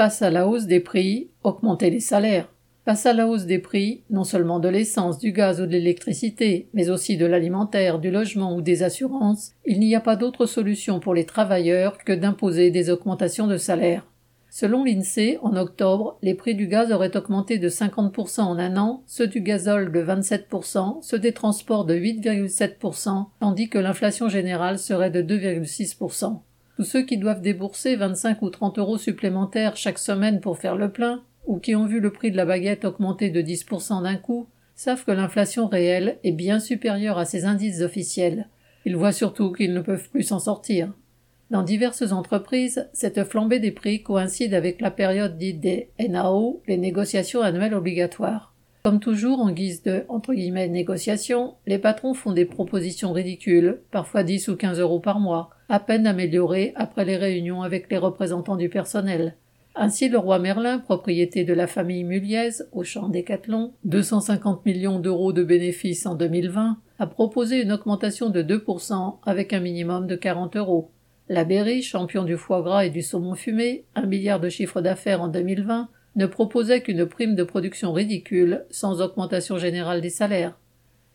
Face à la hausse des prix, augmenter les salaires. Face à la hausse des prix, non seulement de l'essence, du gaz ou de l'électricité, mais aussi de l'alimentaire, du logement ou des assurances, il n'y a pas d'autre solution pour les travailleurs que d'imposer des augmentations de salaire. Selon l'INSEE, en octobre, les prix du gaz auraient augmenté de 50% en un an, ceux du gazole de 27%, ceux des transports de 8,7%, tandis que l'inflation générale serait de 2,6%. Tous ceux qui doivent débourser 25 ou 30 euros supplémentaires chaque semaine pour faire le plein, ou qui ont vu le prix de la baguette augmenter de 10% d'un coup, savent que l'inflation réelle est bien supérieure à ces indices officiels. Ils voient surtout qu'ils ne peuvent plus s'en sortir. Dans diverses entreprises, cette flambée des prix coïncide avec la période dite des NAO, les négociations annuelles obligatoires. Comme toujours, en guise de négociations, les patrons font des propositions ridicules, parfois 10 ou 15 euros par mois, à peine améliorées après les réunions avec les représentants du personnel. Ainsi, le roi Merlin, propriété de la famille Muliez, au champ Décathlon, 250 millions d'euros de bénéfices en 2020, a proposé une augmentation de 2% avec un minimum de 40 euros. La Berry, champion du foie gras et du saumon fumé, un milliard de chiffre d'affaires en 2020, ne proposait qu'une prime de production ridicule, sans augmentation générale des salaires.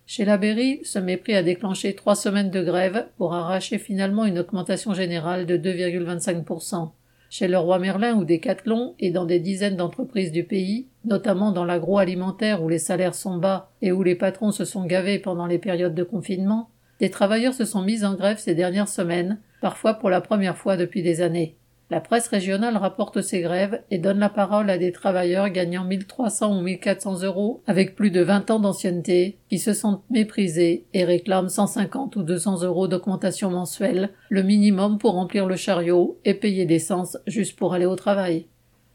Chez la Berry, ce mépris a déclenché trois semaines de grève pour arracher finalement une augmentation générale de 2,25%. Chez le roi Merlin ou Decathlon et dans des dizaines d'entreprises du pays, notamment dans l'agroalimentaire où les salaires sont bas et où les patrons se sont gavés pendant les périodes de confinement, des travailleurs se sont mis en grève ces dernières semaines, parfois pour la première fois depuis des années. La presse régionale rapporte ces grèves et donne la parole à des travailleurs gagnant 1300 ou 1400 euros avec plus de 20 ans d'ancienneté qui se sentent méprisés et réclament 150 ou 200 euros d'augmentation mensuelle, le minimum pour remplir le chariot et payer d'essence juste pour aller au travail.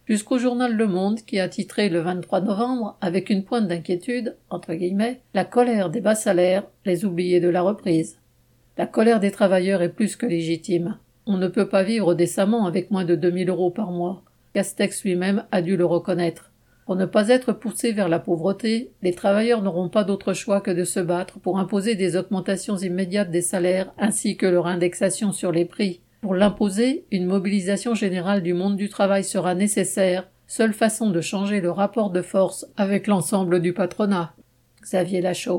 Jusqu'au journal Le Monde qui a titré le 23 novembre avec une pointe d'inquiétude, entre guillemets, la colère des bas salaires, les oubliés de la reprise. La colère des travailleurs est plus que légitime. Ne peut pas vivre décemment avec moins de 2000 euros par mois. Castex lui-même a dû le reconnaître. Pour ne pas être poussés vers la pauvreté, les travailleurs n'auront pas d'autre choix que de se battre pour imposer des augmentations immédiates des salaires ainsi que leur indexation sur les prix. Pour l'imposer, une mobilisation générale du monde du travail sera nécessaire, seule façon de changer le rapport de force avec l'ensemble du patronat. Xavier Lachaud.